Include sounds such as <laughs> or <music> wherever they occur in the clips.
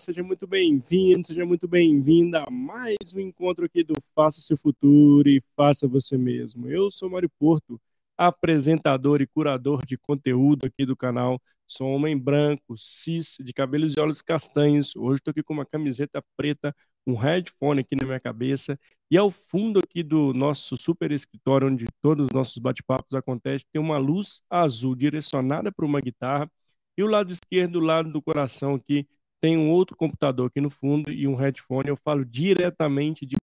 seja muito bem-vindo, seja muito bem-vinda a mais um encontro aqui do Faça Seu Futuro e Faça Você Mesmo. Eu sou Mário Porto, apresentador e curador de conteúdo aqui do canal. Sou homem branco, cis, de cabelos e olhos castanhos. Hoje estou aqui com uma camiseta preta, um headphone aqui na minha cabeça e ao fundo aqui do nosso super escritório, onde todos os nossos bate-papos acontecem, tem uma luz azul direcionada para uma guitarra e o lado esquerdo, o lado do coração aqui, tem um outro computador aqui no fundo e um headphone. Eu falo diretamente de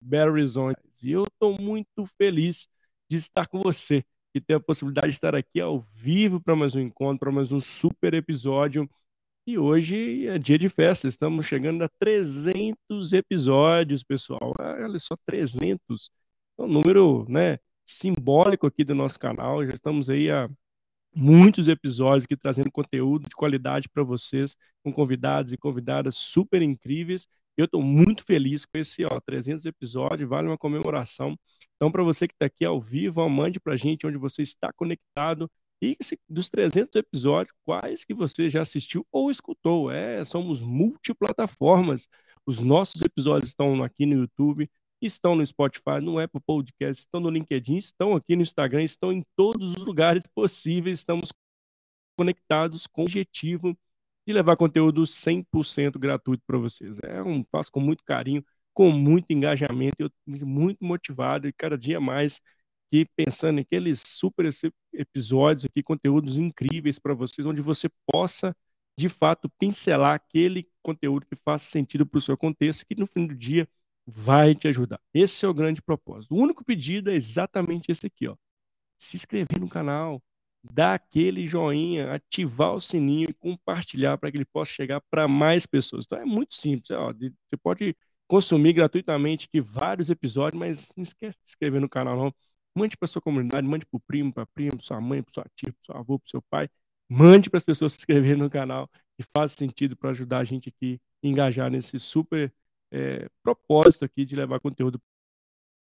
Belo Horizonte. E eu estou muito feliz de estar com você e ter a possibilidade de estar aqui ao vivo para mais um encontro, para mais um super episódio. E hoje é dia de festa, estamos chegando a 300 episódios, pessoal. Ah, olha só, 300. É um número né, simbólico aqui do nosso canal. Já estamos aí a muitos episódios aqui trazendo conteúdo de qualidade para vocês, com convidados e convidadas super incríveis. Eu estou muito feliz com esse ó, 300 episódios, vale uma comemoração. Então, para você que está aqui ao vivo, ó, mande para a gente onde você está conectado. E dos 300 episódios, quais que você já assistiu ou escutou? É, somos multiplataformas. Os nossos episódios estão aqui no YouTube, estão no Spotify, no Apple Podcast, estão no LinkedIn, estão aqui no Instagram, estão em todos os lugares possíveis. Estamos conectados com o objetivo de levar conteúdo 100% gratuito para vocês. É um faço com muito carinho, com muito engajamento, eu muito motivado e cada dia mais que pensando em aqueles super episódios aqui, conteúdos incríveis para vocês, onde você possa de fato pincelar aquele conteúdo que faça sentido para o seu contexto, que no fim do dia vai te ajudar. Esse é o grande propósito. O único pedido é exatamente esse aqui, ó. Se inscrever no canal, dar aquele joinha, ativar o sininho e compartilhar para que ele possa chegar para mais pessoas. Então é muito simples, ó. Você pode consumir gratuitamente aqui vários episódios, mas não esquece de se inscrever no canal não. Mande para sua comunidade, mande para o primo, para a prima, para sua mãe, para sua tia, para seu avô, para seu pai. Mande para as pessoas se inscreverem no canal, que faz sentido para ajudar a gente aqui engajar nesse super é, propósito aqui de levar conteúdo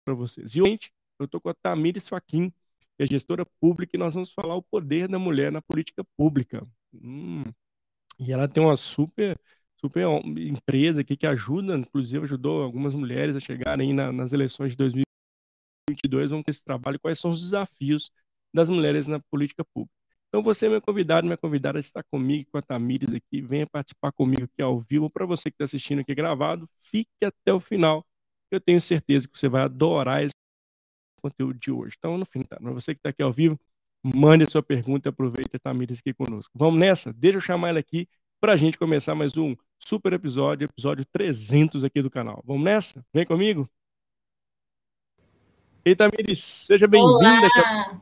para vocês. E hoje eu estou com a Tamires Faquin, que é gestora pública, e nós vamos falar o poder da mulher na política pública. Hum, e ela tem uma super super empresa aqui que ajuda, inclusive ajudou algumas mulheres a chegarem na, nas eleições de 2022. Vamos ter esse trabalho, quais são os desafios das mulheres na política pública. Então, você, meu convidado, minha convidada, está comigo, com a Tamires aqui. Venha participar comigo aqui ao vivo. Para você que está assistindo aqui gravado, fique até o final. Eu tenho certeza que você vai adorar esse conteúdo de hoje. Então, no fim, tá? Para você que está aqui ao vivo, mande a sua pergunta e aproveite a Tamires aqui conosco. Vamos nessa? Deixa eu chamar ela aqui para a gente começar mais um super episódio, episódio 300 aqui do canal. Vamos nessa? Vem comigo? Ei, Tamires, seja bem-vinda.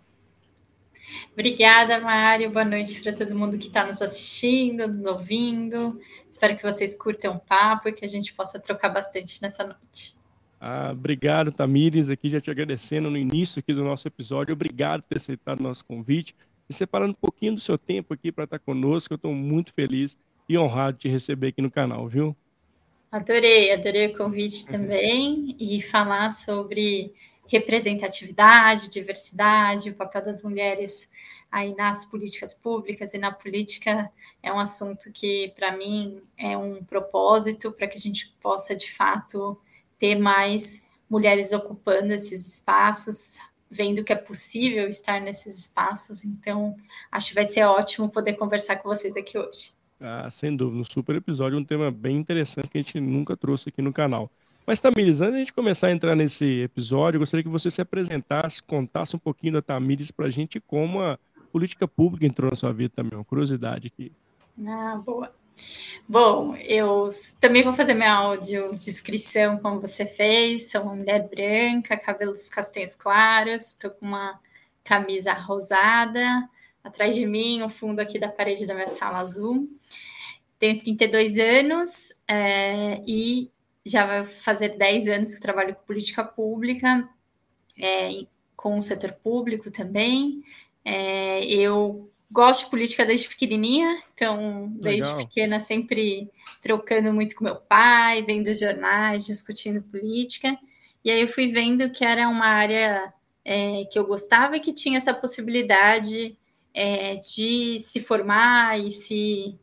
Obrigada, Mário. Boa noite para todo mundo que está nos assistindo, nos ouvindo. Espero que vocês curtam o papo e que a gente possa trocar bastante nessa noite. Ah, obrigado, Tamires, aqui já te agradecendo no início aqui do nosso episódio. Obrigado por ter aceitado o nosso convite e separando um pouquinho do seu tempo aqui para estar conosco. Eu estou muito feliz e honrado de te receber aqui no canal, viu? Adorei, adorei o convite também e falar sobre representatividade, diversidade, o papel das mulheres aí nas políticas públicas e na política é um assunto que, para mim, é um propósito para que a gente possa, de fato, ter mais mulheres ocupando esses espaços, vendo que é possível estar nesses espaços. Então, acho que vai ser ótimo poder conversar com vocês aqui hoje. Ah, sem dúvida, um super episódio, um tema bem interessante que a gente nunca trouxe aqui no canal. Mas, Tamires, antes de a gente começar a entrar nesse episódio, eu gostaria que você se apresentasse, contasse um pouquinho da Tamires para a gente como a política pública entrou na sua vida também, uma curiosidade aqui. Ah, boa. Bom, eu também vou fazer minha audiodescrição como você fez. Sou uma mulher branca, cabelos castanhos claros, estou com uma camisa rosada. Atrás de mim, o fundo aqui da parede da minha sala azul. Tenho 32 anos é, e já vai fazer 10 anos que trabalho com política pública, é, com o setor público também. É, eu gosto de política desde pequenininha, então desde Legal. pequena sempre trocando muito com meu pai, vendo jornais, discutindo política. E aí eu fui vendo que era uma área é, que eu gostava e que tinha essa possibilidade é, de se formar e se,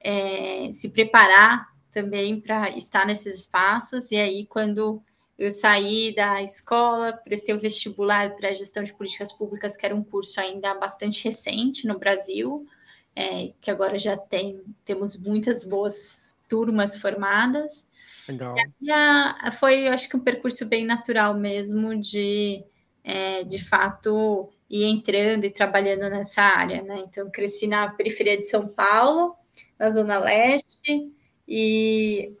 é, se preparar também para estar nesses espaços. E aí, quando eu saí da escola, prestei o vestibular para gestão de políticas públicas, que era um curso ainda bastante recente no Brasil, é, que agora já tem, temos muitas boas turmas formadas. Legal. E a, foi, eu acho que um percurso bem natural mesmo de, é, de fato, ir entrando e trabalhando nessa área, né? Então, cresci na periferia de São Paulo, na Zona Leste, e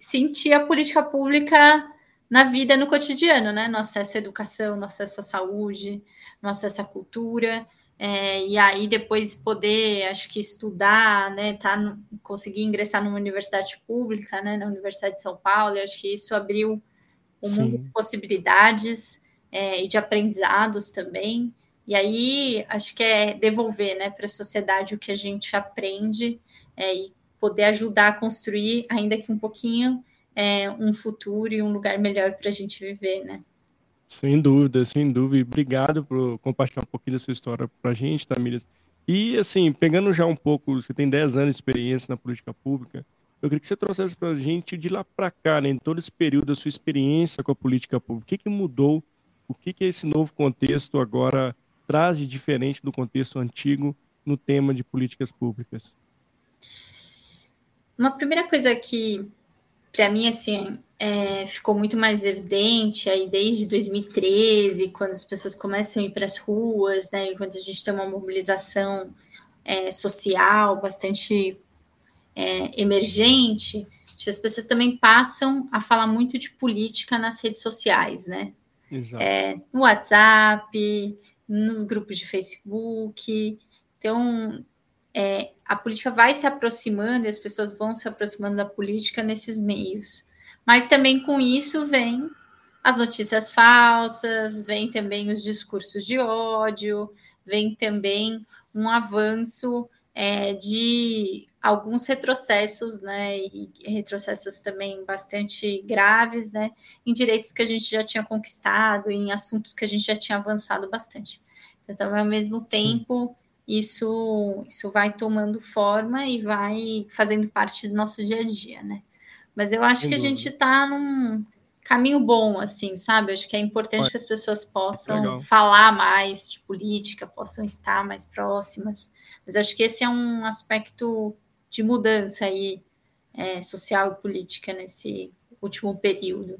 senti a política pública na vida, no cotidiano, né? No acesso à educação, no acesso à saúde, no acesso à cultura. É, e aí depois poder, acho que estudar, né, tá conseguir ingressar numa universidade pública, né, na Universidade de São Paulo, acho que isso abriu um Sim. mundo de possibilidades é, e de aprendizados também. E aí acho que é devolver, né, para a sociedade o que a gente aprende é, e poder ajudar a construir, ainda que um pouquinho, é, um futuro e um lugar melhor para a gente viver, né? Sem dúvida, sem dúvida. Obrigado por compartilhar um pouquinho da sua história para a gente, Tamires. E, assim, pegando já um pouco, você tem 10 anos de experiência na política pública, eu queria que você trouxesse para a gente de lá para cá, né, em todo esse período da sua experiência com a política pública. O que, que mudou? O que, que esse novo contexto agora traz de diferente do contexto antigo no tema de políticas públicas? Uma primeira coisa que, para mim, assim, é, ficou muito mais evidente aí desde 2013, quando as pessoas começam a ir para as ruas, né, e quando a gente tem uma mobilização é, social bastante é, emergente, as pessoas também passam a falar muito de política nas redes sociais, né? Exato. É, no WhatsApp, nos grupos de Facebook. Então, é, a política vai se aproximando e as pessoas vão se aproximando da política nesses meios. Mas também com isso vem as notícias falsas, vem também os discursos de ódio, vem também um avanço é, de alguns retrocessos, né, e retrocessos também bastante graves, né, em direitos que a gente já tinha conquistado, em assuntos que a gente já tinha avançado bastante. Então, ao mesmo tempo, isso isso vai tomando forma e vai fazendo parte do nosso dia a dia, né? Mas eu acho Sem que dúvida. a gente está num caminho bom, assim, sabe? Eu acho que é importante que as pessoas possam Legal. falar mais de política, possam estar mais próximas. Mas acho que esse é um aspecto de mudança aí é, social e política nesse último período.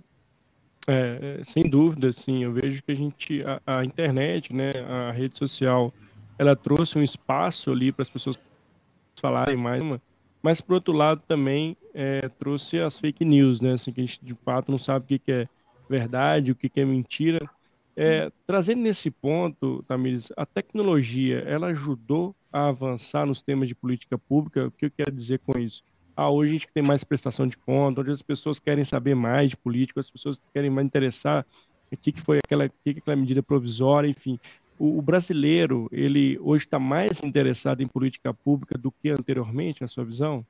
É, é, sem dúvida, sim. Eu vejo que a gente, a, a, internet, né, a rede social, ela trouxe um espaço ali para as pessoas falarem mais, mas por outro lado também é, trouxe as fake news, né, assim que a gente de fato não sabe o que, que é verdade, o que, que é mentira. É, trazendo nesse ponto, Tamires, a tecnologia, ela ajudou a avançar nos temas de política pública. O que eu quero dizer com isso? Ah, hoje a gente tem mais prestação de conta, hoje as pessoas querem saber mais de política, as pessoas querem mais interessar o que, que foi aquela, que que aquela medida provisória, enfim. O, brasileiro, ele hoje está mais interessado em política pública do que anteriormente, na sua visão?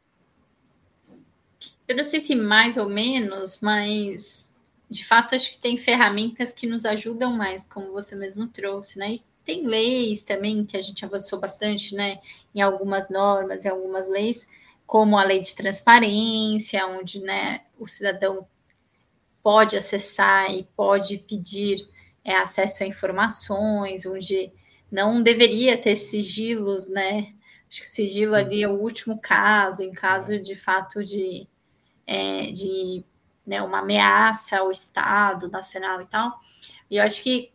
Eu não sei se mais ou menos, mas de fato acho que tem ferramentas que nos ajudam mais, como você mesmo trouxe, né? E tem leis também que a gente avançou bastante, né? Em algumas normas, em algumas leis, como a lei de transparência, onde né, o cidadão pode acessar e pode pedir é, acesso a informações, onde não deveria ter sigilos, né? Acho que o sigilo ali é o último caso, em caso de fato de, é, de né, uma ameaça ao Estado nacional e tal. E eu acho que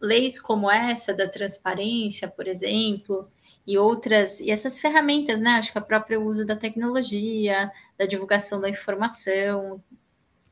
leis como essa da transparência, por exemplo, e outras, e essas ferramentas, né? Acho que o próprio uso da tecnologia, da divulgação da informação,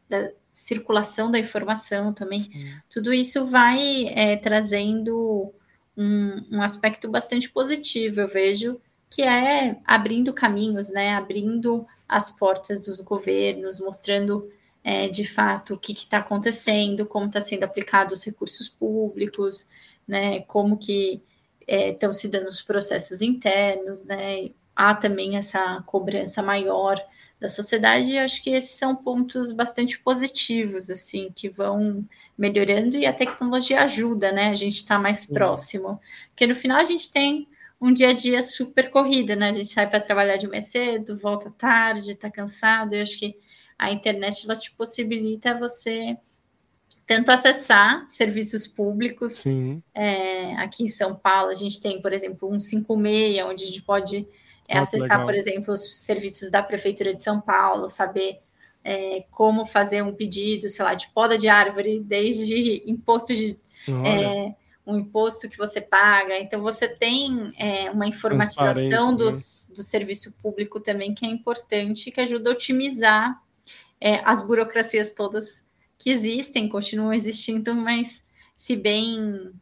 da circulação da informação também, Sim. tudo isso vai é, trazendo um, um aspecto bastante positivo, eu vejo, que é abrindo caminhos, né? Abrindo as portas dos governos, mostrando é, de fato o que está acontecendo, como está sendo aplicados os recursos públicos, né, como que estão é, se dando os processos internos, né, há também essa cobrança maior da sociedade, acho que esses são pontos bastante positivos, assim, que vão melhorando, e a tecnologia ajuda, né, a gente está mais próximo, porque no final a gente tem um dia a dia super corrido, né? A gente sai para trabalhar de manhã cedo, volta tarde, está cansado. Eu acho que a internet ela te possibilita você tanto acessar serviços públicos. É, aqui em São Paulo, a gente tem, por exemplo, um 56, onde a gente pode é, ah, acessar, por exemplo, os serviços da Prefeitura de São Paulo, saber é, como fazer um pedido, sei lá, de poda de árvore, desde imposto de. É, um imposto que você paga. Então, você tem é, uma informatização do, né? do serviço público também que é importante, que ajuda a otimizar é, as burocracias todas que existem, continuam existindo, mas se bem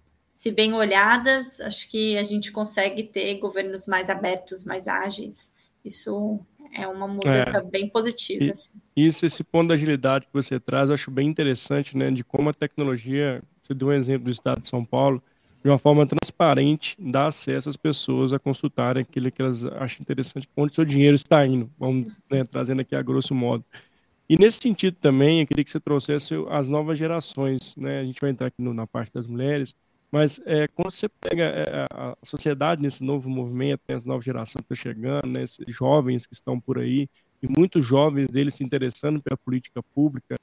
se bem olhadas, acho que a gente consegue ter governos mais abertos, mais ágeis. Isso é uma mudança é, bem positiva. E, assim. Isso, esse ponto da agilidade que você traz, eu acho bem interessante, né? De como a tecnologia, você deu um exemplo do estado de São Paulo, de uma forma transparente, dá acesso às pessoas a consultarem aquilo que elas acham interessante, onde seu dinheiro está indo, vamos né, trazendo aqui a grosso modo. E nesse sentido também, eu queria que você trouxesse as novas gerações, né? A gente vai entrar aqui no, na parte das mulheres, mas é, quando você pega é, a sociedade nesse novo movimento, né, as novas gerações que estão chegando, né, jovens que estão por aí, e muitos jovens deles se interessando pela política pública,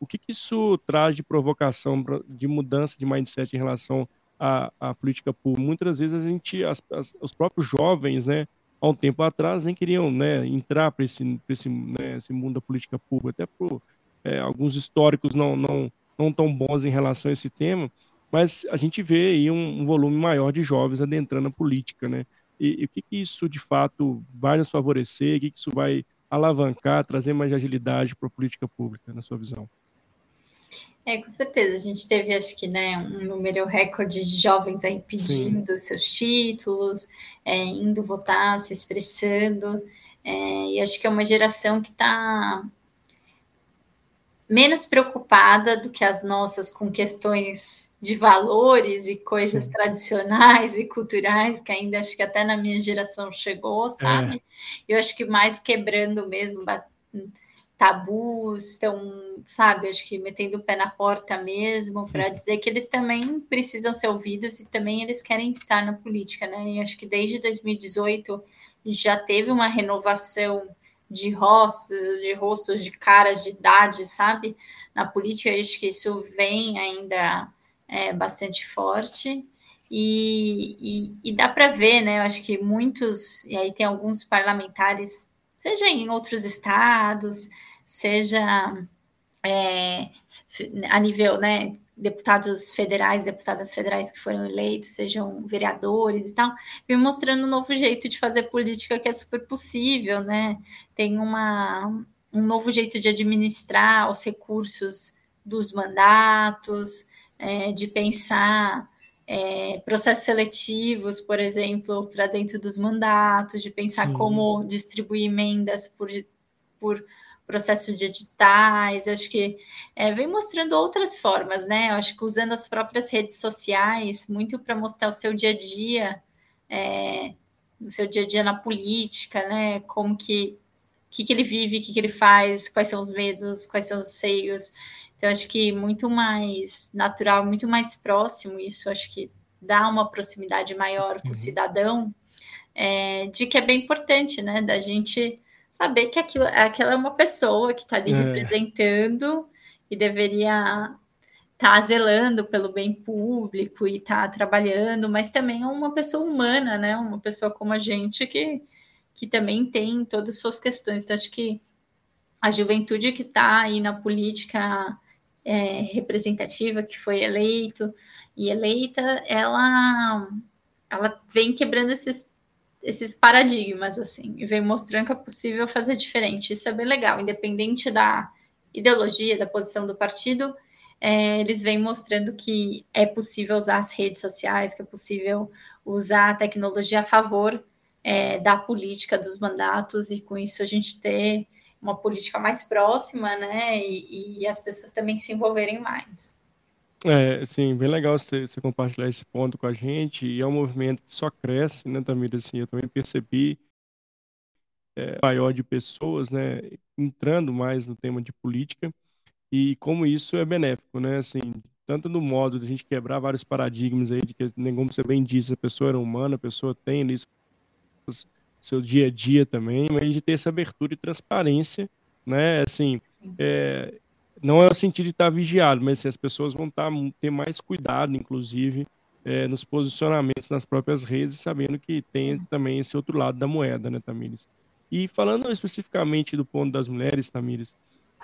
o que, que isso traz de provocação, de mudança de mindset em relação à, à política pública? Muitas vezes a gente, as, as, os próprios jovens, né, há um tempo atrás, nem queriam né, entrar para esse, esse, né, esse mundo da política pública, até por é, alguns históricos não, não não tão bons em relação a esse tema, mas a gente vê aí um, um volume maior de jovens adentrando a política, né? E, e, o que, que isso de fato vai nos favorecer? O que, que isso vai alavancar, trazer mais agilidade para a política pública, na sua visão? É, com certeza. A gente teve, acho que, né, um número recorde de jovens aí pedindo Sim. seus títulos, é, indo votar, se expressando. É, e acho que é uma geração que está menos preocupada do que as nossas com questões de valores e coisas Sim. tradicionais e culturais, que ainda acho que até na minha geração chegou, sabe? É. Eu acho que mais quebrando mesmo tabus, estão, sabe, acho que metendo o pé na porta mesmo, para dizer que eles também precisam ser ouvidos e também eles querem estar na política, né? E acho que desde 2018 já teve uma renovação de rostos, de rostos, de caras, de idade, sabe? Na política, acho que isso vem ainda é, bastante forte. E, e, e dá para ver, né? Eu acho que muitos, e aí tem alguns parlamentares, seja em outros estados, seja é, a nível né, deputados federais, deputadas federais que foram eleitos, sejam vereadores e tal, vem mostrando um novo jeito de fazer política que é super possível, né? Tem uma, um novo jeito de administrar os recursos dos mandatos, é, de pensar é, processos seletivos, por exemplo, para dentro dos mandatos, de pensar Sim. como distribuir emendas por, por processos de editais, eu acho que é, vem mostrando outras formas, né? Eu acho que usando as próprias redes sociais, muito para mostrar o seu dia a dia, é, o seu dia a dia na política, né? Como que, que, que ele vive, o que, que ele faz, quais são os medos, quais são os anseios. Então, acho que muito mais natural, muito mais próximo, isso acho que dá uma proximidade maior com o cidadão, é, de que é bem importante, né? Da gente saber que aquilo, aquela é uma pessoa que está ali é. representando e deveria estar tá zelando pelo bem público e estar tá trabalhando, mas também é uma pessoa humana, né? Uma pessoa como a gente que, que também tem todas as suas questões. Então, acho que a juventude que está aí na política é, representativa, que foi eleito e eleita, ela, ela vem quebrando esses esses paradigmas, assim, e vem mostrando que é possível fazer diferente. Isso é bem legal, independente da ideologia, da posição do partido, é, eles vêm mostrando que é possível usar as redes sociais, que é possível usar a tecnologia a favor é, da política dos mandatos, e com isso a gente ter uma política mais próxima, né, e, e as pessoas também se envolverem mais. É, sim, bem legal você, você compartilhar esse ponto com a gente, e é um movimento que só cresce, né, Tamir, assim, eu também percebi é, maior de pessoas, né, entrando mais no tema de política, e como isso é benéfico, né, assim, tanto no modo de a gente quebrar vários paradigmas aí, de que, como você bem disse, a pessoa era humana, a pessoa tem ali seu dia a dia também, mas de ter essa abertura e transparência, né? Assim, é, não é o sentido de estar vigiado, mas assim, as pessoas vão estar, ter mais cuidado, inclusive, é, nos posicionamentos nas próprias redes, sabendo que tem também esse outro lado da moeda, né, Tamires? E falando especificamente do ponto das mulheres, Tamires,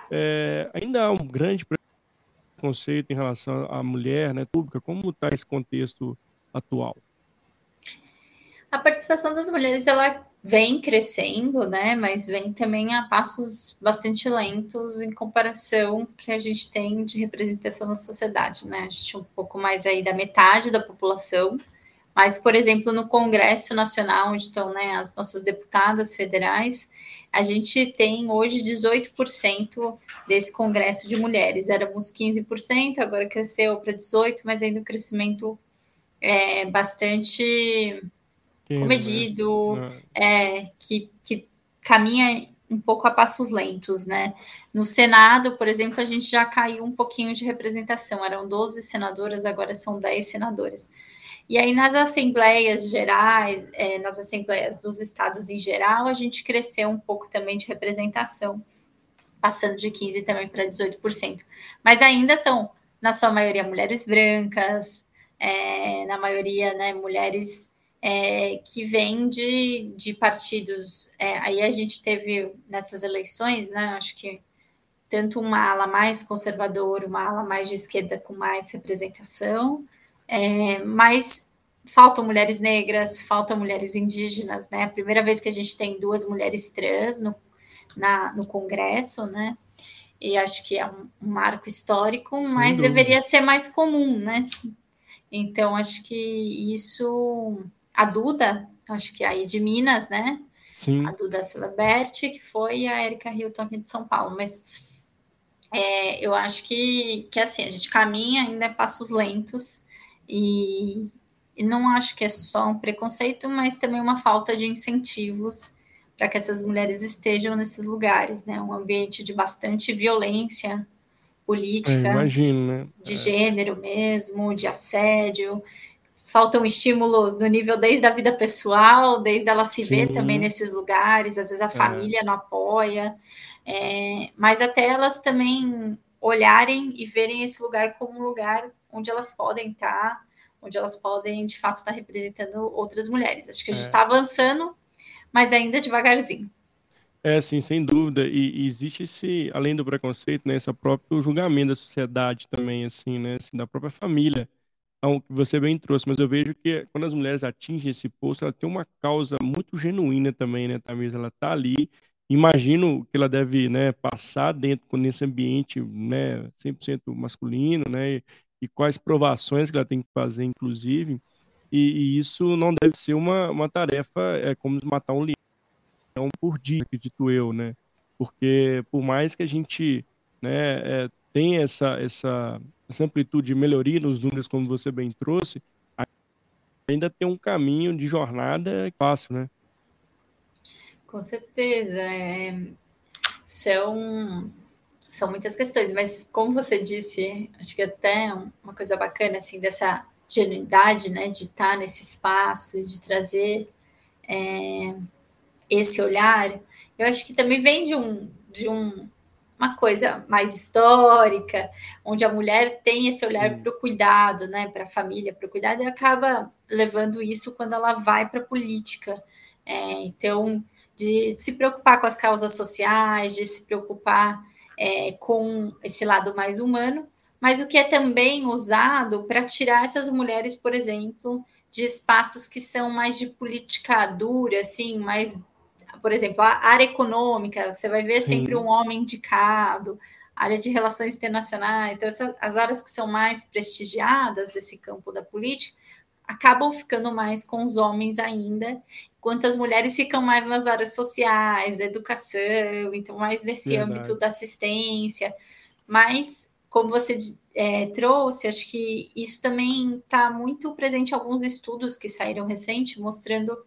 é, ainda há um grande preconceito em relação à mulher, né, pública. Como está esse contexto atual? A participação das mulheres ela vem crescendo, né? Mas vem também a passos bastante lentos em comparação que a gente tem de representação na sociedade, né? A gente é um pouco mais aí da metade da população, mas, por exemplo, no Congresso Nacional, onde estão né, as nossas deputadas federais, a gente tem hoje 18% desse Congresso de mulheres. Éramos 15%, agora cresceu para 18%, mas ainda um crescimento é, bastante comedido, né? é, que, que caminha um pouco a passos lentos, né? No Senado, por exemplo, a gente já caiu um pouquinho de representação, eram 12 senadoras, agora são 10 senadoras. E aí, nas assembleias gerais, é, nas assembleias dos estados em geral, a gente cresceu um pouco também de representação, passando de 15% também para 18%. Mas ainda são, na sua maioria, mulheres brancas, é, na maioria, né, mulheres é, que vêm de, de partidos. É, aí a gente teve nessas eleições, né? Acho que tanto uma ala mais conservadora, uma ala mais de esquerda com mais representação, é, mas faltam mulheres negras, faltam mulheres indígenas, né? A primeira vez que a gente tem duas mulheres trans no, na, no Congresso, né? E acho que é um, um marco histórico, Sem mas dúvida. deveria ser mais comum, né? Então, acho que isso a Duda, acho que aí de Minas, né? Sim. A Duda Celeberti, que foi a Erika Hilton aqui de São Paulo, mas é, eu acho que, que assim, a gente caminha ainda passos lentos e, e não acho que é só um preconceito, mas também uma falta de incentivos para que essas mulheres estejam nesses lugares, né? Um ambiente de bastante violência política, imagino, né? de é. gênero mesmo, de assédio faltam estímulos no nível desde a vida pessoal, desde ela se Sim. ver também nesses lugares, às vezes a é. família não apoia, é, mas até elas também olharem e verem esse lugar como um lugar onde elas podem estar, onde elas podem de fato estar representando outras mulheres. Acho que a gente está é. avançando, mas ainda devagarzinho. É, sim, sem dúvida. E, e, existe esse, além do preconceito, né, esse próprio julgamento da sociedade também, assim, né, assim, da própria família ao que você bem trouxe, mas eu vejo que quando as mulheres atingem esse posto, ela tem uma causa muito genuína também, né, Tamires? Ela está ali, imagino que ela deve, né, passar dentro nesse ambiente, né, 100% masculino, né, e, e, quais provações que ela tem que fazer, inclusive, e, e isso não deve ser uma, uma tarefa, é como matar um leão por dia, acredito eu, né, porque por mais que a gente, né, é, tenha essa, essa essa amplitude de melhoria nos números, como você bem trouxe, ainda tem um caminho de jornada fácil, né? Com certeza. É... São, são muitas questões, mas como você disse, acho que até uma coisa bacana, assim, dessa genuidade, né, de estar nesse espaço, de trazer é, esse olhar, eu acho que também vem de um, de um uma coisa mais histórica, onde a mulher tem esse olhar para o cuidado, né, para a família, para o cuidado, e acaba levando isso quando ela vai para a política. É, então, de se preocupar com as causas sociais, de se preocupar é, com esse lado mais humano, mas o que é também usado para tirar essas mulheres, por exemplo, de espaços que são mais de política dura, assim, mais por exemplo, a área econômica, você vai ver sempre Sim. um homem indicado, área de relações internacionais, então essas, as áreas que são mais prestigiadas desse campo da política acabam ficando mais com os homens ainda, enquanto as mulheres ficam mais nas áreas sociais, da educação, então mais nesse Verdade. âmbito da assistência. Mas, como você é, trouxe, acho que isso também está muito presente em alguns estudos que saíram recente, mostrando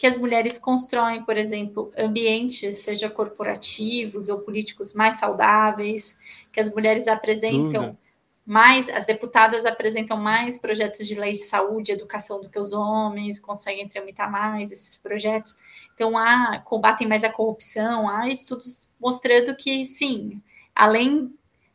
que as mulheres constroem, por exemplo, ambientes, seja corporativos ou políticos, mais saudáveis, que as mulheres apresentam mais, as deputadas apresentam mais projetos de lei de saúde e educação do que os homens, conseguem tramitar mais esses projetos. Então, há, combatem mais a corrupção, há estudos mostrando que, sim, além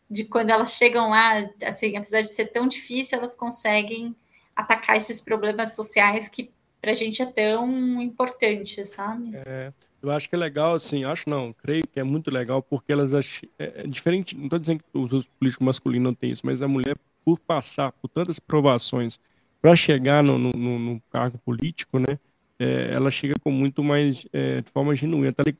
de quando elas chegam lá, assim, apesar de ser tão difícil, elas conseguem atacar esses problemas sociais que para a gente é tão importante, sabe? É, eu acho que é legal, assim, acho não, creio que é muito legal, porque elas acham, é, é diferente, não estou dizendo que os políticos masculinos não têm isso, mas a mulher, por passar por tantas provações para chegar no, no, no, cargo político, né, é, ela chega com muito mais, é, de forma genuína, tá ali,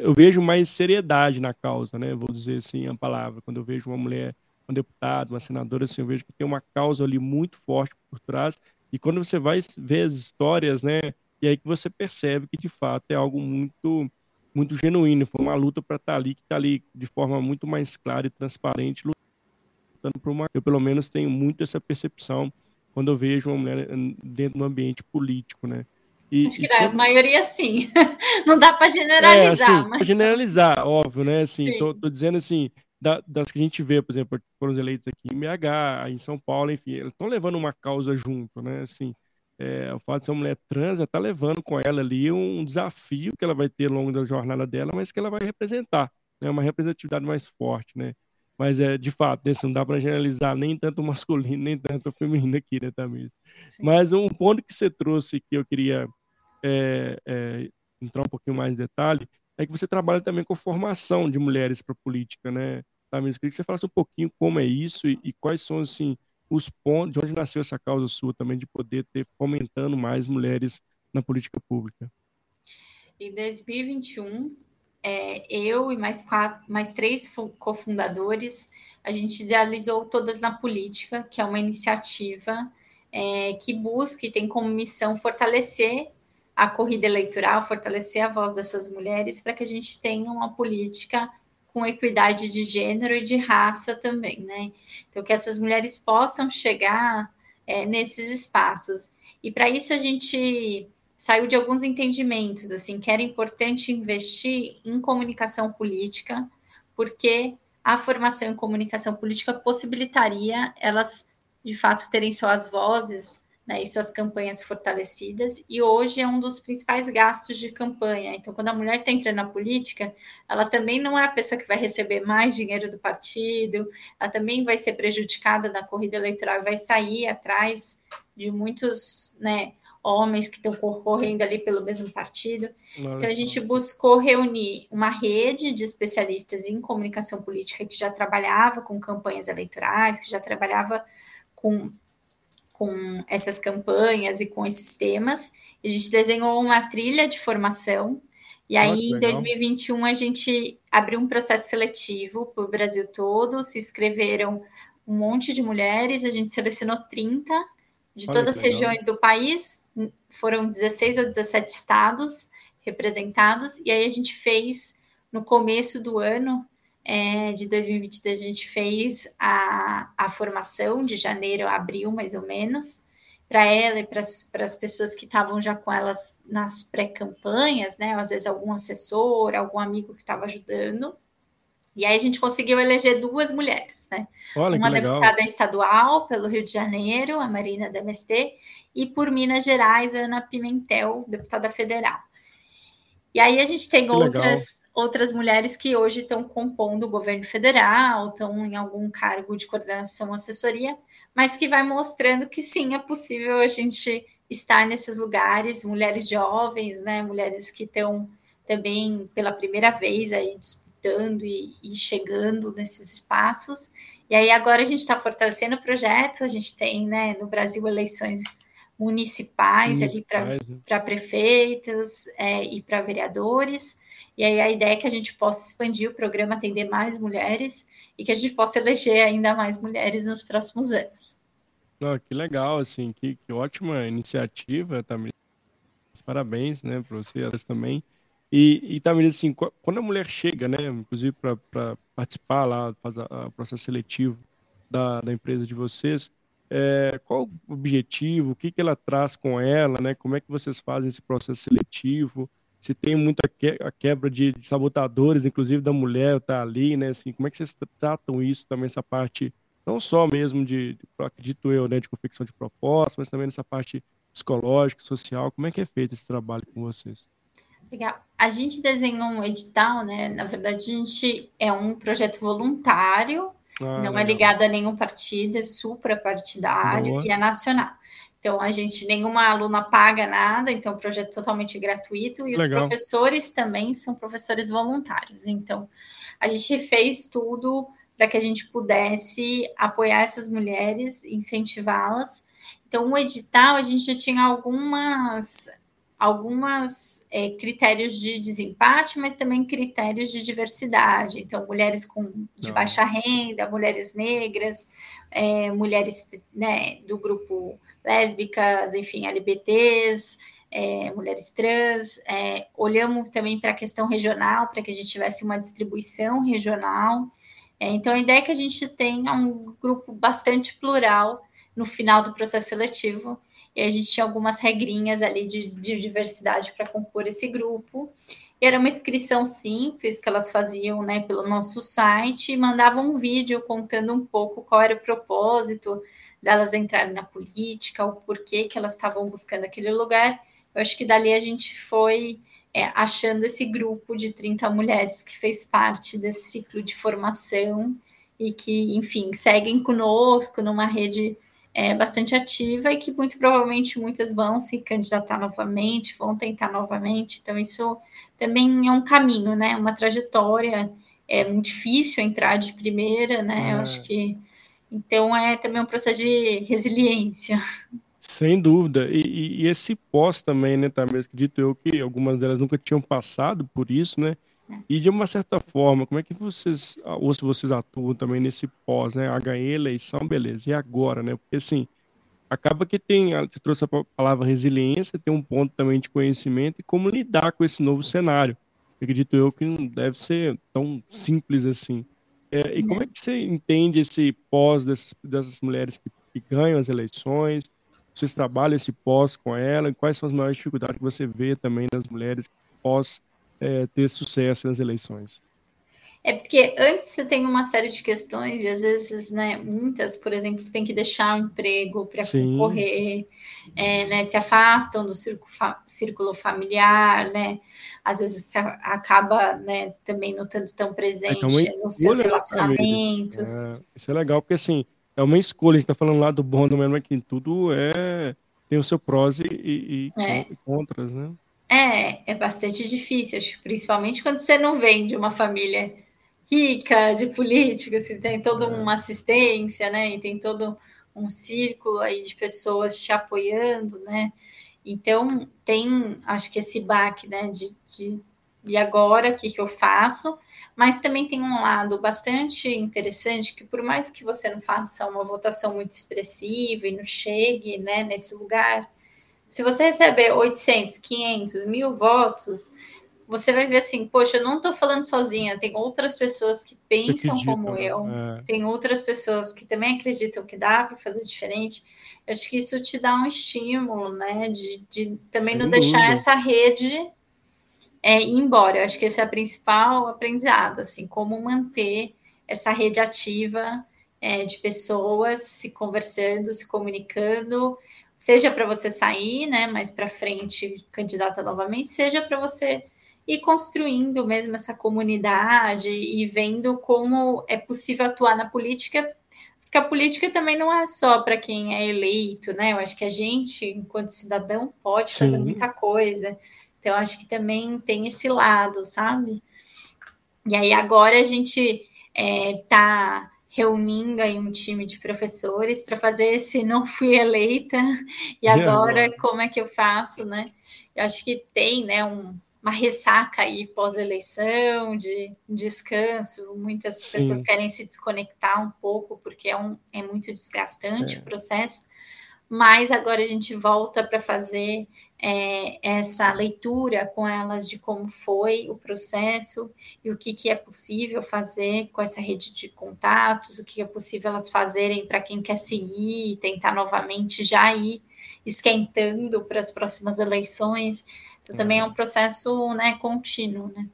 eu vejo mais seriedade na causa, né, vou dizer assim a palavra, quando eu vejo uma mulher, uma deputada, uma senadora, assim, eu vejo que tem uma causa ali muito forte por trás, e quando você vai ver as histórias, né, e aí que você percebe que de fato é algo muito muito genuíno, foi uma luta para estar tá ali, que está ali de forma muito mais clara e transparente, lutando por uma. Eu, pelo menos, tenho muito essa percepção quando eu vejo uma mulher eh, dentro do ambiente político, né? E, Acho que na quando... maioria sim. <laughs> Não dá para generalizar. É, assim, mas... generalizar, óbvio, né? Assim, tô, tô, dizendo assim, da, das que a gente vê, por exemplo, foram os eleitos aqui em BH, em São Paulo, enfim, eles estão levando uma causa junto, né? Assim, é, o fato de ser uma mulher trans já está levando com ela ali um desafio que ela vai ter ao longo da jornada dela, mas que ela vai representar, é né? uma representatividade mais forte, né? Mas é de fato, assim, não dá para generalizar nem tanto o <laughs> masculino, nem tanto o feminino aqui, né, Tamires? Mas um ponto que você trouxe que eu queria é, é, entrar um pouquinho mais em detalhe é que você trabalha também com formação de mulheres para política, né? Tamires, queria que você falasse um pouquinho como é isso e, e quais são, assim, os pontos, de onde nasceu essa causa sua também de poder ter fomentando mais mulheres na política pública? Em 2021, é, eu e mais, quatro, mais três cofundadores, a gente idealizou Todas na Política, que é uma iniciativa é, que busca e tem como missão fortalecer a corrida eleitoral, fortalecer a voz dessas mulheres para que a gente tenha uma política com equidade de gênero e de raça também, né? Então, que essas mulheres possam chegar é, nesses espaços. E para isso a gente saiu de alguns entendimentos, assim, que era importante investir em comunicação política, porque a formação em comunicação política possibilitaria elas, de fato, terem suas vozes né, e suas campanhas fortalecidas, e hoje é um dos principais gastos de campanha. Então, quando a mulher está entrando na política, ela também não é a pessoa que vai receber mais dinheiro do partido, ela também vai ser prejudicada na corrida eleitoral, vai sair atrás de muitos né, homens que estão concorrendo ali pelo mesmo partido. Nossa. Então, a gente buscou reunir uma rede de especialistas em comunicação política que já trabalhava com campanhas eleitorais, que já trabalhava com com essas campanhas e com esses temas. A gente desenhou uma trilha de formação. E aí, em 2021, a gente abriu um processo seletivo para o Brasil todo. Se inscreveram um monte de mulheres. A gente selecionou 30 de Olha todas as regiões do país. Foram 16 ou 17 estados representados. E aí, a gente fez, no começo do ano, é, de 2022 a gente fez a, a formação de janeiro a abril, mais ou menos, para ela e para as pessoas que estavam já com elas nas pré-campanhas, né? Às vezes algum assessor, algum amigo que estava ajudando. E aí a gente conseguiu eleger duas mulheres, né? Olha, Uma deputada estadual pelo Rio de Janeiro, a Marina da MST, e por Minas Gerais, a Ana Pimentel, deputada federal. E aí a gente tem que outras legal outras mulheres que hoje estão compondo o governo federal, estão em algum cargo de coordenação, assessoria, mas que vai mostrando que sim, é possível a gente estar nesses lugares, mulheres jovens, né, mulheres que estão também pela primeira vez aí disputando e, e chegando nesses espaços. E aí agora a gente está fortalecendo o projeto, a gente tem né, no Brasil eleições municipais, municipais ali para né? prefeitos é, e para vereadores. E aí a ideia é que a gente possa expandir o programa, atender mais mulheres e que a gente possa eleger ainda mais mulheres nos próximos anos. Que legal, assim, que, que ótima iniciativa, Tamir. Parabéns, né, para você, elas também. E, e Tamir, assim, quando a mulher chega, né, inclusive para participar lá, fazer o processo seletivo da, da empresa de vocês, é, qual o objetivo, o que, que ela traz com ela, né, como é que vocês fazem esse processo seletivo, se tem muita que, a quebra de, de, sabotadores, inclusive da mulher tá ali, né? Assim, como é que vocês tratam isso também, essa parte, não só mesmo de, acredito eu, né, de confecção de propostas, mas também nessa parte psicológica, social. Como é que é feito esse trabalho com vocês? Legal. A gente desenhou um edital, né? Na verdade, a gente é um projeto voluntário, ah, não é é ligado a nenhum partido, é suprapartidário Boa. e é nacional. Então, a gente, nenhuma aluna paga nada, então, é um projeto totalmente gratuito, e Legal. os professores também são professores voluntários. Então, a gente fez tudo para que a gente pudesse apoiar essas mulheres, incentivá-las. Então, o edital, a gente já tinha algumas algumas é, critérios de desempate, mas também critérios de diversidade. Então, mulheres com, de baixa renda, mulheres negras, é, mulheres né, do grupo lésbicas, enfim, LBTs, é, mulheres trans. É, olhamos também para a questão regional, para que a gente tivesse uma distribuição regional. É, então, a ideia é que a gente tenha um grupo bastante plural no final do processo seletivo. E a gente tinha algumas regrinhas ali de, de diversidade para compor esse grupo. E era uma inscrição simples que elas faziam né, pelo nosso site e mandavam um vídeo contando um pouco qual era o propósito delas entrarem na política, o porquê que elas estavam buscando aquele lugar. Eu acho que dali a gente foi é, achando esse grupo de 30 mulheres que fez parte desse ciclo de formação e que, enfim, seguem conosco numa rede é, bastante ativa e que muito provavelmente muitas vão se candidatar novamente, vão tentar novamente. Então, isso também é um caminho, né? Uma trajetória. É muito difícil entrar de primeira, né? É. Eu acho que então é também um processo de resiliência. Sem dúvida. E, e, esse pós também, né, Tamires? Acredito eu que algumas delas nunca tinham passado por isso, né? E de uma certa forma, como é que vocês, ou se vocês atuam também nesse pós, né? Ah, ganhei eleição, beleza. E agora, né? Porque assim, acaba que tem, você trouxe a palavra resiliência, tem um ponto também de conhecimento e como lidar com esse novo cenário. Acredito eu que não deve ser tão simples assim. É, e como é que você entende esse pós dessas, dessas mulheres que, que, ganham as eleições? Vocês trabalham esse pós com ela? E quais são as maiores dificuldades que você vê também nas mulheres pós é, ter sucesso nas eleições? É porque antes você tem uma série de questões, e às vezes, né, muitas, por exemplo, tem que deixar o emprego para concorrer, é, né, se afastam do círculo, fa círculo familiar, né? Às vezes você acaba né, também não estando tão presente é, nos seus né, relacionamentos. É, isso é legal, porque assim, é uma escolha, a gente está falando lá do bom, do mesmo é que tudo é tem o seu prós e, e, é. e contras, né? É, é bastante difícil, acho, principalmente quando você não vem de uma família rica de políticos, que tem toda é. uma assistência, né? E tem todo um círculo aí de pessoas te apoiando, né? Então tem, acho que esse baque, né? De, de e agora o que, que eu faço? Mas também tem um lado bastante interessante que por mais que você não faça uma votação muito expressiva e não chegue, né? Nesse lugar, se você receber 800, 500, mil votos você vai ver assim, poxa, eu não estou falando sozinha, tem outras pessoas que pensam como né? eu, é. tem outras pessoas que também acreditam que dá para fazer diferente. Eu acho que isso te dá um estímulo, né? De, de também Sem não dúvida. deixar essa rede é, ir embora. Eu acho que esse é o principal aprendizado, assim, como manter essa rede ativa é, de pessoas se conversando, se comunicando, seja para você sair, né, mais para frente, candidata novamente, seja para você e construindo mesmo essa comunidade e vendo como é possível atuar na política, porque a política também não é só para quem é eleito, né? Eu acho que a gente, enquanto cidadão, pode fazer Sim. muita coisa. Então, acho que também tem esse lado, sabe? E aí, agora a gente está é, tá reunindo aí um time de professores para fazer esse não fui eleita e agora como é que eu faço, né? Eu acho que tem, né, um, uma ressaca aí pós-eleição, de descanso. Muitas Sim. pessoas querem se desconectar um pouco, porque é, um, é muito desgastante é. o processo. Mas agora a gente volta para fazer é, essa leitura com elas de como foi o processo e o que, que é possível fazer com essa rede de contatos, o que é possível elas fazerem para quem quer seguir e tentar novamente já ir esquentando para as próximas eleições. Então, também é um processo né, contínuo, né?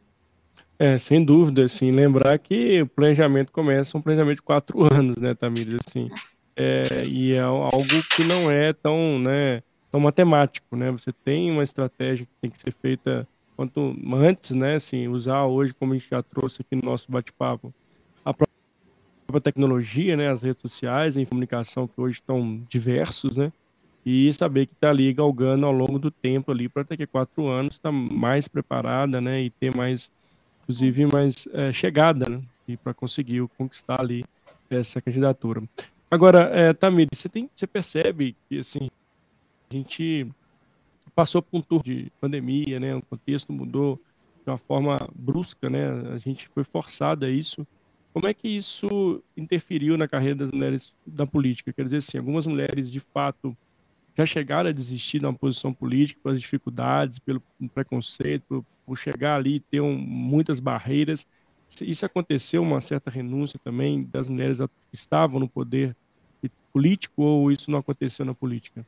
É, sem dúvida, assim, lembrar que o planejamento começa um planejamento de quatro <laughs> anos, né, Tamir, assim, é, e é algo que não é tão, né, tão matemático, né, você tem uma estratégia que tem que ser feita quanto antes, né, assim, usar hoje, como a gente já trouxe aqui no nosso bate-papo, a própria tecnologia, né, as redes sociais, a comunicação que hoje estão diversos, né, e saber que está ali galgando ao longo do tempo ali para daqui a quatro anos estar tá mais preparada, né, e ter mais inclusive mais é, chegada, né? E para conseguir conquistar ali essa candidatura. Agora, é, Tamir, você tem, você percebe que assim a gente passou por um tour de pandemia, né? O contexto mudou de uma forma brusca, né? A gente foi forçado a isso. Como é que isso interferiu na carreira das mulheres da política? Quer dizer, assim, algumas mulheres de fato já chegaram a desistir de uma posição política pelas dificuldades, pelo preconceito, por, por chegar ali e ter um, muitas barreiras. Isso aconteceu uma certa renúncia também das mulheres que estavam no poder político ou isso não aconteceu na política?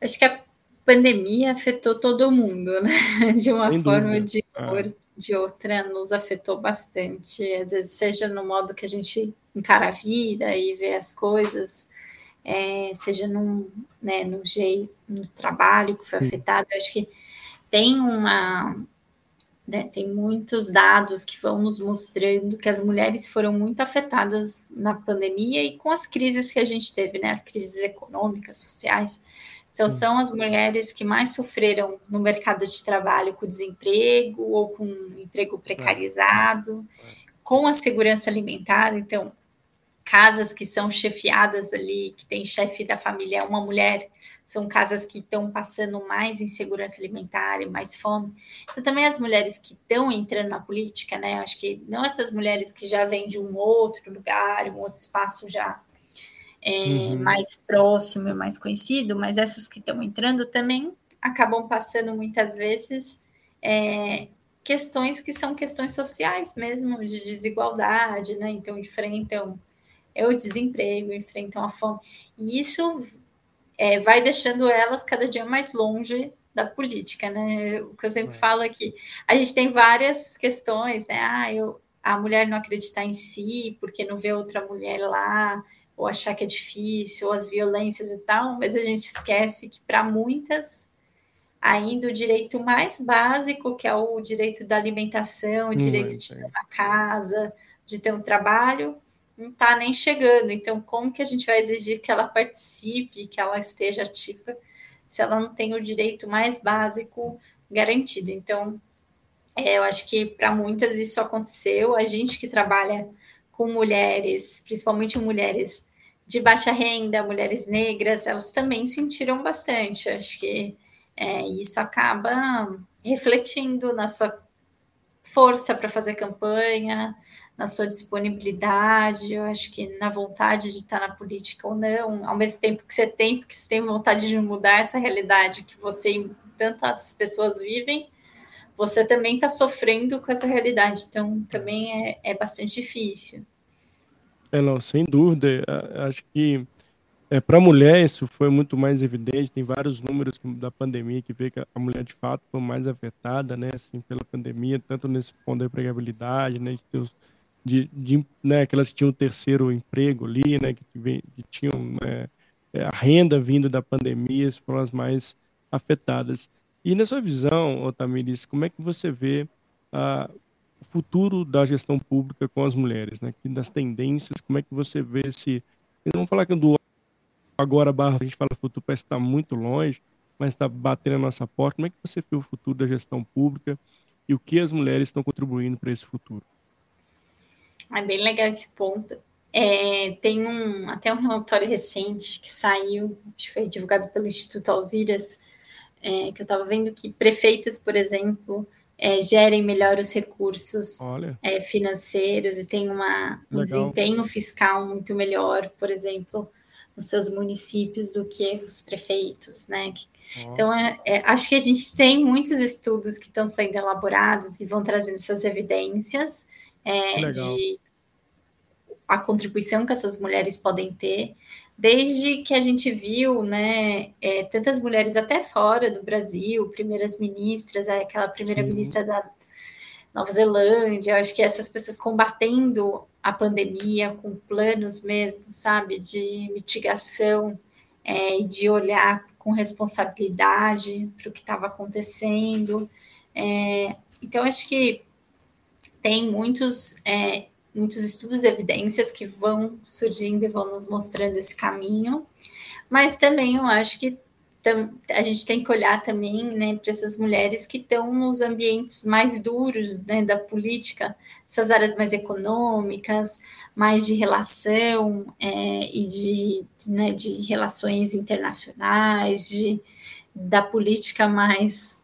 Acho que a pandemia afetou todo mundo, né? <laughs> De uma Sem forma ou de, ah. de outra, nos afetou bastante. Às vezes, seja no modo que a gente encara a vida e vê as coisas, é, seja num, né, no jeito, no trabalho que foi afetado. Eu acho que tem uma. Né, tem muitos dados que vão nos mostrando que as mulheres foram muito afetadas na pandemia e com as crises que a gente teve, né, as crises econômicas, sociais. Então, Sim. são as mulheres que mais sofreram no mercado de trabalho com desemprego ou com emprego precarizado, é. com a segurança alimentar. Então, casas que são chefiadas ali, que tem chefe da família, uma mulher, são casas que estão passando mais insegurança alimentar e mais fome. Então, também as mulheres que estão entrando na política, né? Acho que não essas mulheres que já vêm de um outro lugar, um outro espaço já é, uhum. mais próximo e mais conhecido, mas essas que estão entrando também acabam passando muitas vezes é, questões que são questões sociais mesmo, de desigualdade, né? Então, enfrentam é o desemprego, enfrentam a fome. E isso é, vai deixando elas cada dia mais longe da política, né? O que eu sempre é. falo aqui, a gente tem várias questões, né? Ah, eu, a mulher não acreditar em si, porque não vê outra mulher lá, ou achar que é difícil, ou as violências e tal, mas a gente esquece que para muitas ainda o direito mais básico, que é o direito da alimentação, o direito hum, de ter uma casa, de ter um trabalho, não está nem chegando. Então, como que a gente vai exigir que ela participe, que ela esteja ativa, se ela não tem o direito mais básico garantido? Então, é, eu acho que para muitas isso aconteceu. A gente que trabalha com mulheres, principalmente mulheres de baixa renda, mulheres negras, elas também sentiram bastante. Eu acho que é, isso acaba refletindo na sua força para fazer campanha, na sua disponibilidade, eu acho que na vontade de estar na política ou não, ao mesmo tempo que você tem, porque você tem vontade de mudar essa realidade que você e tantas pessoas vivem, você também está sofrendo com essa realidade, então também é, é bastante difícil. É, não, sem dúvida, acho que é, para a mulher isso foi muito mais evidente, tem vários números da pandemia que vê que a mulher de fato foi mais afetada, né, assim, pela pandemia, tanto nesse ponto da empregabilidade, né, de ter os de, de né, que elas tinham um terceiro emprego ali, né, que, que tinham né, é, a renda vindo da pandemia, foram as mais afetadas. E na sua visão, Otamiris, como é que você vê ah, o futuro da gestão pública com as mulheres, né? Das tendências, como é que você vê esse... Vamos falar que do agora barra a gente fala futuro parece estar muito longe, mas está batendo a nossa porta. Como é que você vê o futuro da gestão pública e o que as mulheres estão contribuindo para esse futuro? É bem legal esse ponto. É, tem um, até um relatório recente que saiu, acho que foi divulgado pelo Instituto Alziras, é, que eu estava vendo que prefeitas, por exemplo, é, gerem melhor os recursos é, financeiros e tem uma, um desempenho fiscal muito melhor, por exemplo, nos seus municípios do que os prefeitos, né? Oh. Então, é, é, acho que a gente tem muitos estudos que estão sendo elaborados e vão trazendo essas evidências, é, de a contribuição que essas mulheres podem ter, desde que a gente viu, né, é, tantas mulheres até fora do Brasil, primeiras ministras, é, aquela primeira Sim. ministra da Nova Zelândia, eu acho que essas pessoas combatendo a pandemia com planos mesmo, sabe, de mitigação é, e de olhar com responsabilidade para o que estava acontecendo. É, então, acho que tem muitos, é, muitos estudos e evidências que vão surgindo e vão nos mostrando esse caminho, mas também eu acho que a gente tem que olhar também né, para essas mulheres que estão nos ambientes mais duros né, da política, essas áreas mais econômicas, mais de relação é, e de, né, de relações internacionais, de, da política mais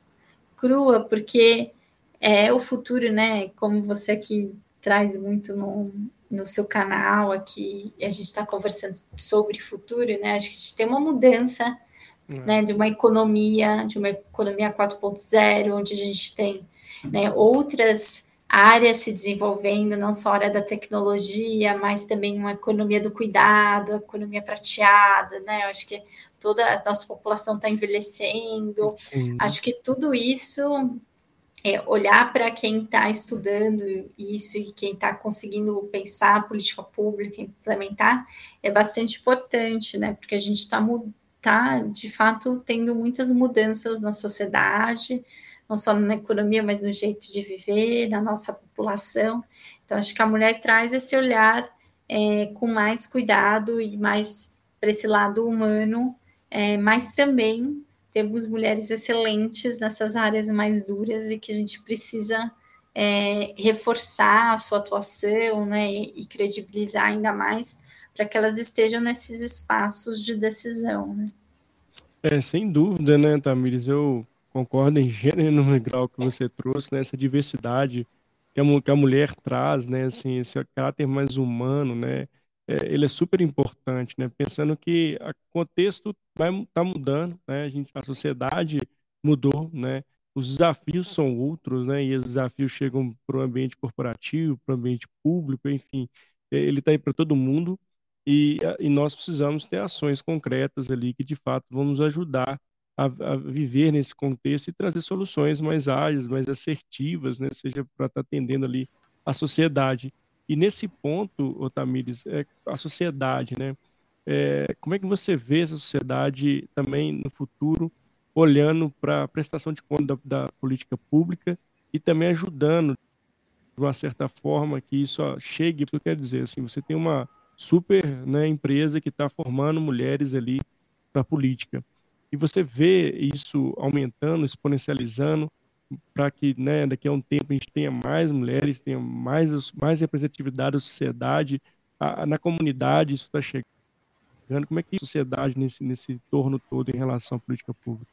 crua, porque é o futuro, né? Como você aqui traz muito no, no seu canal aqui, a gente está conversando sobre futuro, né? Acho que a gente tem uma mudança é. né, de uma economia, de uma economia 4.0, onde a gente tem né, outras áreas se desenvolvendo, não só a área da tecnologia, mas também uma economia do cuidado, economia prateada, né? Eu acho que toda a nossa população está envelhecendo. Sim. Acho que tudo isso é, olhar para quem está estudando isso e quem está conseguindo pensar a política pública, implementar, é bastante importante, né? Porque a gente está está, de fato, tendo muitas mudanças na sociedade, não só na economia, mas no jeito de viver, na nossa população. Então, acho que a mulher traz esse olhar é, com mais cuidado e mais para esse lado humano, é, mas também temos mulheres excelentes nessas áreas mais duras e que a gente precisa é, reforçar a sua atuação né, e, e credibilizar ainda mais para que elas estejam nesses espaços de decisão. Né? É, sem dúvida, né, Tamires? Eu concordo em gênero no grau que você trouxe, né, essa diversidade que a, que a mulher traz, né, assim, esse caráter mais humano, né, ele é super importante, né, pensando que o contexto vai tá mudando, né, a gente, a sociedade mudou, né, os desafios são outros, né, e os desafios chegam para o ambiente corporativo, para o ambiente público, enfim, é, ele está aí para todo mundo, e, e nós precisamos ter ações concretas ali que de fato vão nos ajudar a, a, viver nesse contexto e trazer soluções mais ágeis, mais assertivas, né? seja para estar tá atendendo ali a sociedade. E nesse ponto, Otamires, é, a sociedade, né? É, como é que você vê essa sociedade também no futuro, olhando para a prestação de conta da, da, política pública e também ajudando, de uma certa forma, que isso chegue, porque quer dizer, assim, você tem uma super né, empresa que está formando mulheres ali para a política. E você vê isso aumentando, exponencializando, para que né, daqui a um tempo a gente tenha mais mulheres, tenha mais, mais representatividade da sociedade, a, na comunidade isso está chegando. Como é que é a sociedade nesse, nesse torno todo em relação à política pública?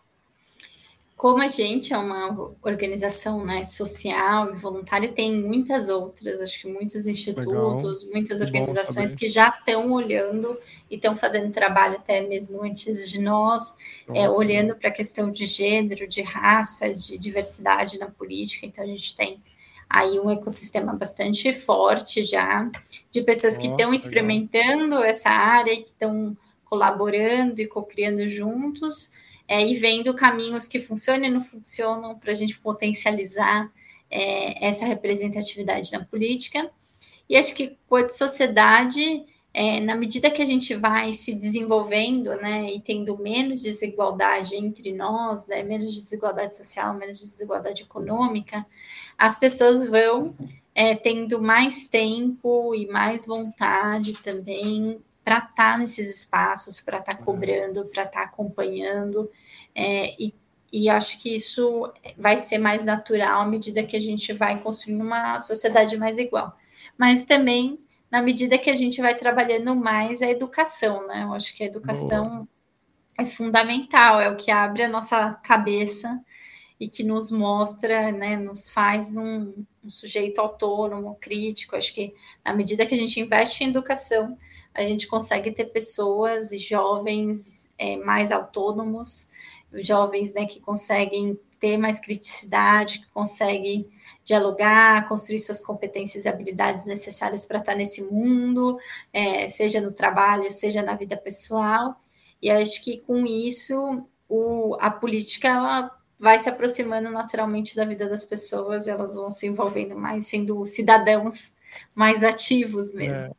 Como a gente é uma organização né, social e voluntária, tem muitas outras, acho que muitos institutos, Legal. muitas organizações que já estão olhando e estão fazendo trabalho até mesmo antes de nós, é, olhando para a questão de gênero, de raça, de diversidade na política. Então, a gente tem aí um ecossistema bastante forte já, de pessoas oh, que estão experimentando essa área, que estão colaborando e co-criando juntos é, e vendo caminhos que funcionam e não funcionam para a gente potencializar é, essa representatividade na política. E acho que, quanto sociedade, é, na medida que a gente vai se desenvolvendo né, e tendo menos desigualdade entre nós, né, menos desigualdade social, menos desigualdade econômica, as pessoas vão é, tendo mais tempo e mais vontade também para estar tá nesses espaços, para estar tá cobrando, para estar tá acompanhando, é, e, e acho que isso vai ser mais natural à medida que a gente vai construindo uma sociedade mais igual. Mas também na medida que a gente vai trabalhando mais a educação, né? Eu acho que a educação Boa. é fundamental, é o que abre a nossa cabeça e que nos mostra, né, nos faz um, um, sujeito autônomo, crítico. Acho que na medida que a gente investe em educação, a gente consegue ter pessoas jovens é, mais autônomos, jovens né, que conseguem ter mais criticidade, que conseguem dialogar, construir suas competências e habilidades necessárias para estar nesse mundo, é, seja no trabalho, seja na vida pessoal. E acho que com isso o, a política ela vai se aproximando naturalmente da vida das pessoas, elas vão se envolvendo mais, sendo cidadãos mais ativos mesmo.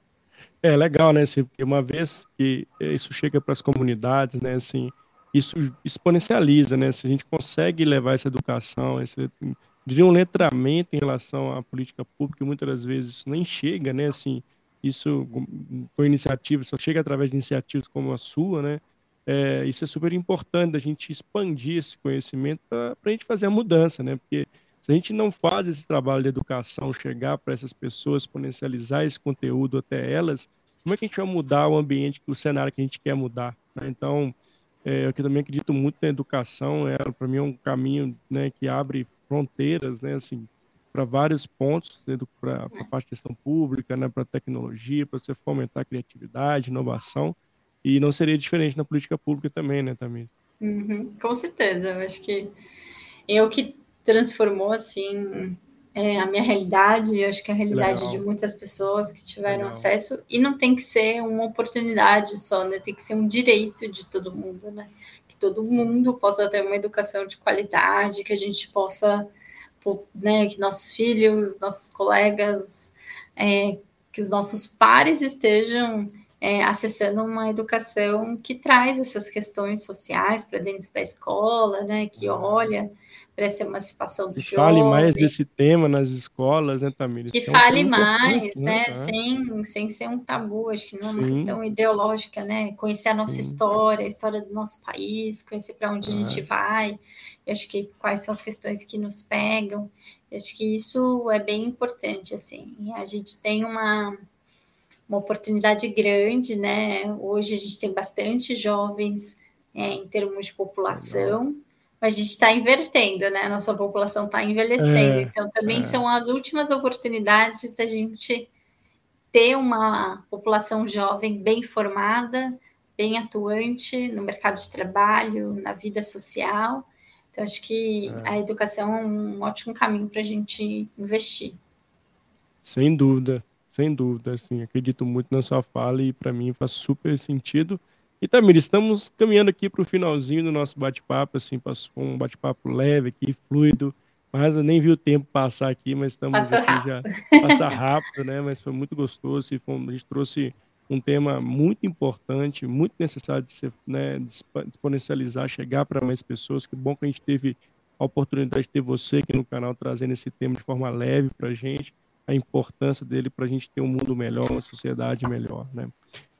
É, legal, né? Assim, porque uma vez que isso chega para as comunidades, né? Assim, isso exponencializa, né? Se a gente consegue levar essa educação, esse, diria um letramento em relação à política pública, muitas das vezes isso nem chega, né? Assim, isso com iniciativas, só chega através de iniciativas como a sua, né? É, isso é super importante, a gente expandir esse conhecimento para a gente fazer a mudança, né? Porque se a gente não faz esse trabalho de educação, chegar para essas pessoas, exponencializar esse conteúdo até elas, como é que a gente vai mudar o ambiente, o cenário que a gente quer mudar? Né? Então, é, eu também acredito muito na educação, é, para mim é um caminho né, que abre fronteiras, né, assim, para vários pontos, né, para a parte de gestão pública, né, para tecnologia, para você fomentar criatividade, inovação, e não seria diferente na política pública também, né, também. Uhum, com certeza, eu acho que eu que transformou assim é, a minha realidade, e acho que a realidade Legal. de muitas pessoas que tiveram Legal. acesso, e não tem que ser uma oportunidade só, né? Tem que ser um direito de todo mundo, né? Que todo mundo possa ter uma educação de qualidade, que a gente possa, né, que nossos filhos, nossos colegas, é, que os nossos pares estejam é, acessando uma educação que traz essas questões sociais para dentro da escola, né? Que olha para essa emancipação do que jovem. Fale mais desse tema nas escolas, né, Tamires? Que, que fale é mais, né, né? Sem, sem ser um tabu, acho que não é uma Sim. questão ideológica, né? Conhecer a nossa Sim. história, a história do nosso país, conhecer para onde a gente é. vai, acho que quais são as questões que nos pegam. acho que isso é bem importante, assim. A gente tem uma uma oportunidade grande, né? Hoje a gente tem bastante jovens é, em termos de população. Legal mas a gente está invertendo, né? Nossa população está envelhecendo. É, então, também é. são as últimas oportunidades da gente ter uma população jovem bem formada, bem atuante no mercado de trabalho, na vida social. Então, acho que é. a educação é um ótimo caminho para a gente investir. Sem dúvida, sem dúvida. Assim, acredito muito na sua fala e para mim faz super sentido. E Tamir, estamos caminhando aqui para o finalzinho do nosso bate-papo, assim, passou um bate-papo leve aqui, fluido, mas eu nem vi o tempo passar aqui, mas estamos Passou aqui rápido. já passar rápido, né? Mas foi muito gostoso e foi, a gente trouxe um tema muito importante, muito necessário de ser, né, exponencializar, chegar para mais pessoas. Que bom que a gente teve a oportunidade de ter você aqui no canal trazendo esse tema de forma leve para a gente, a importância dele para a gente ter um mundo melhor, uma sociedade melhor, né?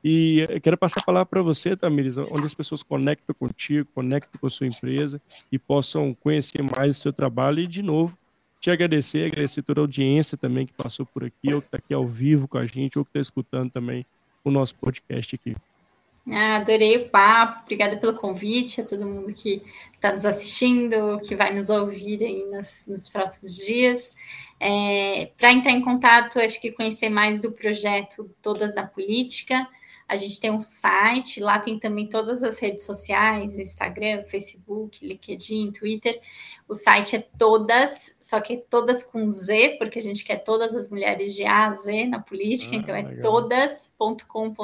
E eu quero passar a palavra para você, Tamires, onde as pessoas conectam contigo, conectam com a sua empresa e possam conhecer mais o seu trabalho. E, de novo, te agradecer, agradecer toda a audiência também que passou por aqui, ou que está aqui ao vivo com a gente, ou que está escutando também o nosso podcast aqui. Ah, adorei o papo, obrigada pelo convite a todo mundo que está nos assistindo, que vai nos ouvir aí nos, nos próximos dias. É, Para entrar em contato, acho que conhecer mais do projeto Todas na Política, a gente tem um site, lá tem também todas as redes sociais, Instagram, Facebook, LinkedIn, Twitter. O site é todas, só que é todas com Z, porque a gente quer todas as mulheres de A a Z na política, ah, então é todas.com.br.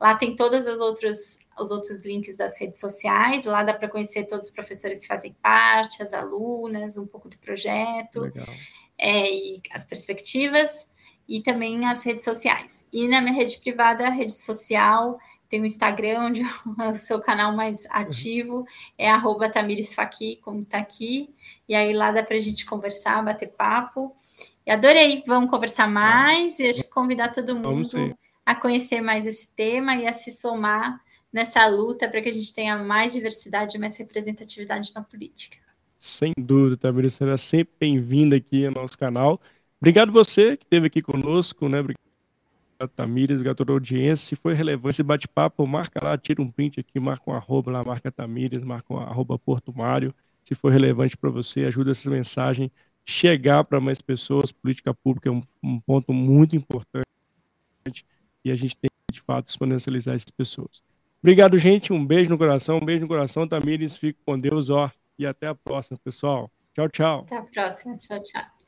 Lá tem todos os outros, os outros links das redes sociais. Lá dá para conhecer todos os professores que fazem parte, as alunas, um pouco do projeto é, e as perspectivas e também as redes sociais. E na minha rede privada, rede social, tem o Instagram, <laughs> onde o seu canal mais ativo é arroba tamiresfaqui, como está aqui. E aí lá dá para a gente conversar, bater papo. E adorei, vamos conversar mais e acho que convidar todo mundo a conhecer mais esse tema e a se somar nessa luta para que a gente tenha mais diversidade e mais representatividade na política. Sem dúvida, Tamiris, será sempre bem-vinda aqui ao nosso canal. Obrigado você que esteve aqui conosco, né? Obrigado, Tamires, obrigado a toda a audiência. Se foi relevante esse bate-papo, marca lá, tira um print aqui, marca um arroba lá, marca Tamires, marca um arroba Porto Mário. Se for relevante para você, ajuda essa mensagem chegar para mais pessoas. Política pública é um, um, ponto muito importante e a gente tem de fato, exponencializar essas pessoas. Obrigado, gente. Um beijo no coração, um beijo no coração, Tamires. Fique com Deus, ó. E até a próxima, pessoal. Tchau, tchau. Até a próxima. Tchau, tchau.